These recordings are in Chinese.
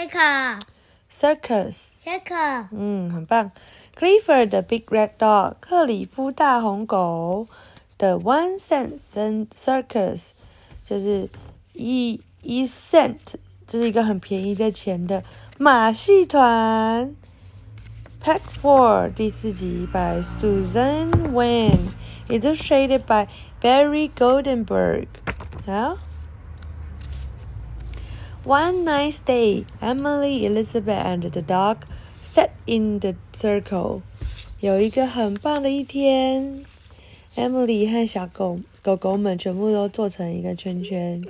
，Shaker circus， Shaker 嗯，很棒。Clifford the Big Red Dog，克里夫大红狗的 One Cent and Circus，就是一一 cent，这是一个很便宜的钱的马戏团。Pack Four 第四集 by Susan Wen, illustrated by Barry Goldenberg. 好。 One nice day, Emily, Elizabeth, and the dog sat in the circle. 有一个很棒的一天，Emily 和小狗狗狗们全部都坐成一个圈圈。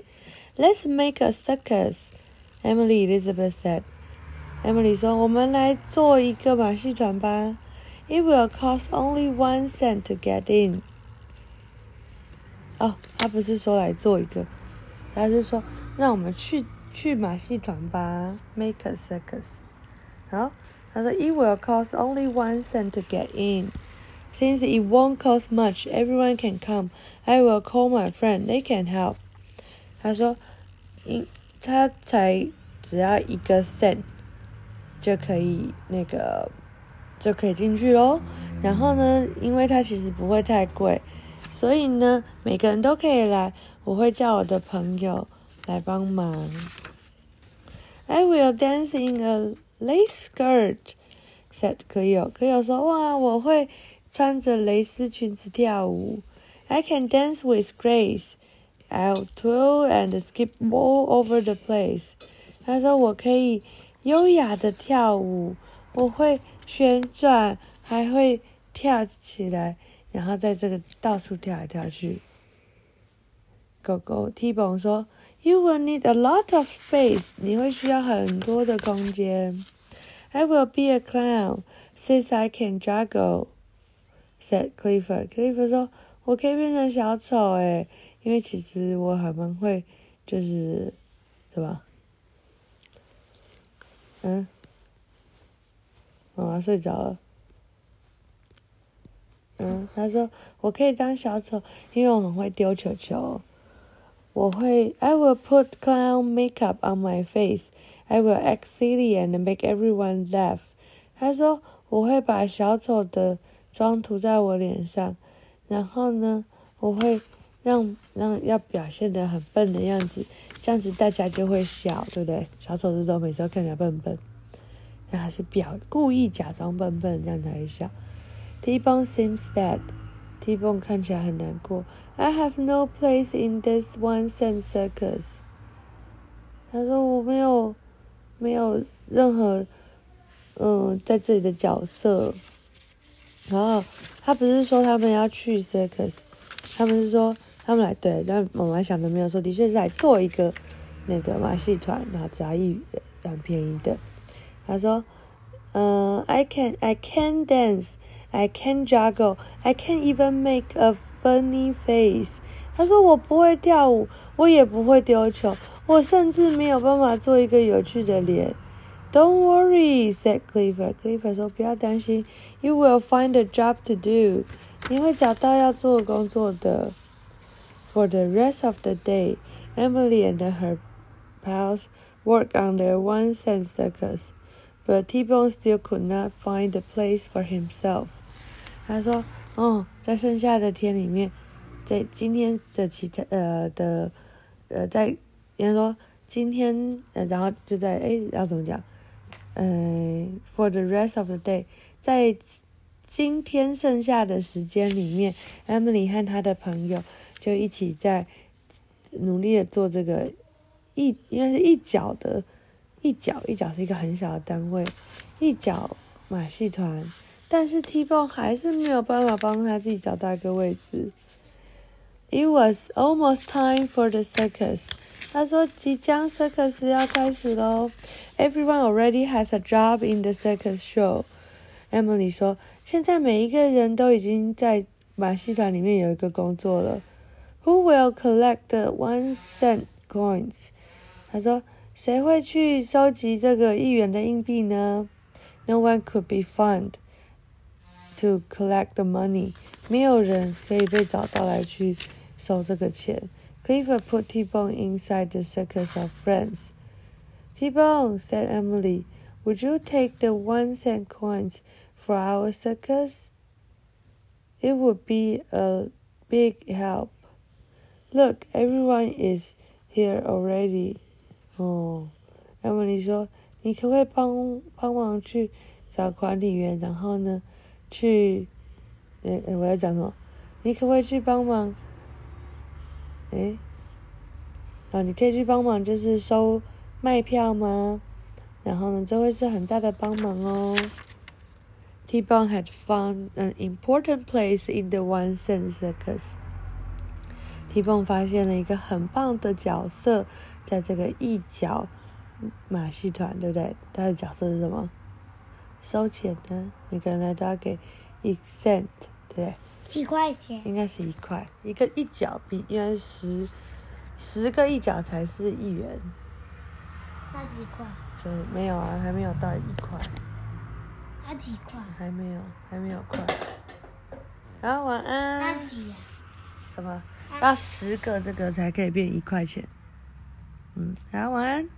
Let's make a circus, Emily Elizabeth said. Emily 说：“我们来做一个马戏团吧。It will cost only one cent to get in.” 哦，他不是说来做一个，他是说让我们去 去马戏团吧，make a circus。好，他说 It will cost only one cent to get in. Since it won't cost much, everyone can come. I will call my friend. They can help. 他说，因他才只要一个 cent 就可以那个就可以进去喽。然后呢，因为它其实不会太贵，所以呢，每个人都可以来。我会叫我的朋友来帮忙。I will dance in a lace skirt," said Cleo. Cleo 说：“哇，我会穿着蕾丝裙子跳舞。I can dance with grace. I'll twirl and skip all over the place." 他说：“我可以优雅的跳舞，我会旋转，还会跳起来，然后在这个到处跳来跳去。”狗狗 Tibon 说：“You will need a lot of space. 你会需要很多的空间。” I will be a clown since I can juggle," said Clifford. Clifford 说：“我可以变成小丑诶，因为其实我还蛮会，就是，对吧？”嗯，妈妈睡着了。嗯，他说我可以当小丑，因为我很会丢球球。我会，I will put clown makeup on my face. I will act silly and make everyone laugh. 他说我会把小丑的妆涂在我脸上，然后呢，我会让让要表现的很笨的样子，这样子大家就会笑，对不对？小丑这种每次都看起来笨笨，那还是表故意假装笨笨，这样才会笑。T-Bone seems t b o n 看起来很难过。I have no place in this one cent circus. 他说我没有没有任何嗯在这里的角色。然后他不是说他们要去 circus，他们是说他们来对，但妈妈想的没有错，的确是来做一个那个马戏团，然后只要一很便宜的。他说，嗯、i can I can dance, I can juggle, I can even make a funny face。他说我不会跳舞，我也不会丢球，我甚至没有办法做一个有趣的脸。Don't worry, said Clifford. Clifford 说：“不要担心，You will find a job to do. 你会找到要做的工作的。” For the rest of the day, Emily and her pals worked on their one cent circus, but T-Bone still could not find a place for himself. 他说：“哦，在剩下的天里面，在今天的其他呃的呃，在应该说今天呃，然后就在诶，要怎么讲？呃，for the rest of the day，在今天剩下的时间里面，Emily 和她的朋友就一起在努力的做这个一应该是一角的，一角一角是一个很小的单位，一角马戏团，但是 T-Bone 还是没有办法帮他自己找到一个位置。It was almost time for the circus. 他说即将 circus 要开始喽。Everyone already has a job in the circus show. Emily 说，现在每一个人都已经在马戏团里面有一个工作了。Who will collect the one cent coins? 他说，谁会去收集这个一元的硬币呢？No one could be found to collect the money. 没有人可以被找到来去收这个钱。Clifford put T-Bone inside the circus of friends. T-Bone said Emily, "Would you take the one cent coins for our circus? It would be a big help. Look, everyone is here already." 哦，Emily 说：“你可不可以帮帮忙去找管理员，然后呢， 去……诶诶，我要讲什么？你可不可以去帮忙？诶，啊，你可以去帮忙，就是收卖票吗？然后呢，这会是很大的帮忙哦。” T-Bone had found an important place in the one cent circus. T-Bone 发现了一个很棒的角色，在这个一角马戏团，对不对？他的角色是什么？收钱呢，每个人来都要给一 cent，对不对？几块钱？应该是一块，一个一角比应该十十个一角才是一元。那几块？就没有啊，还没有到一块。那几块？还没有，还没有块。好，晚安。那几呀？什么？要十个这个才可以变一块钱。嗯，好，晚安。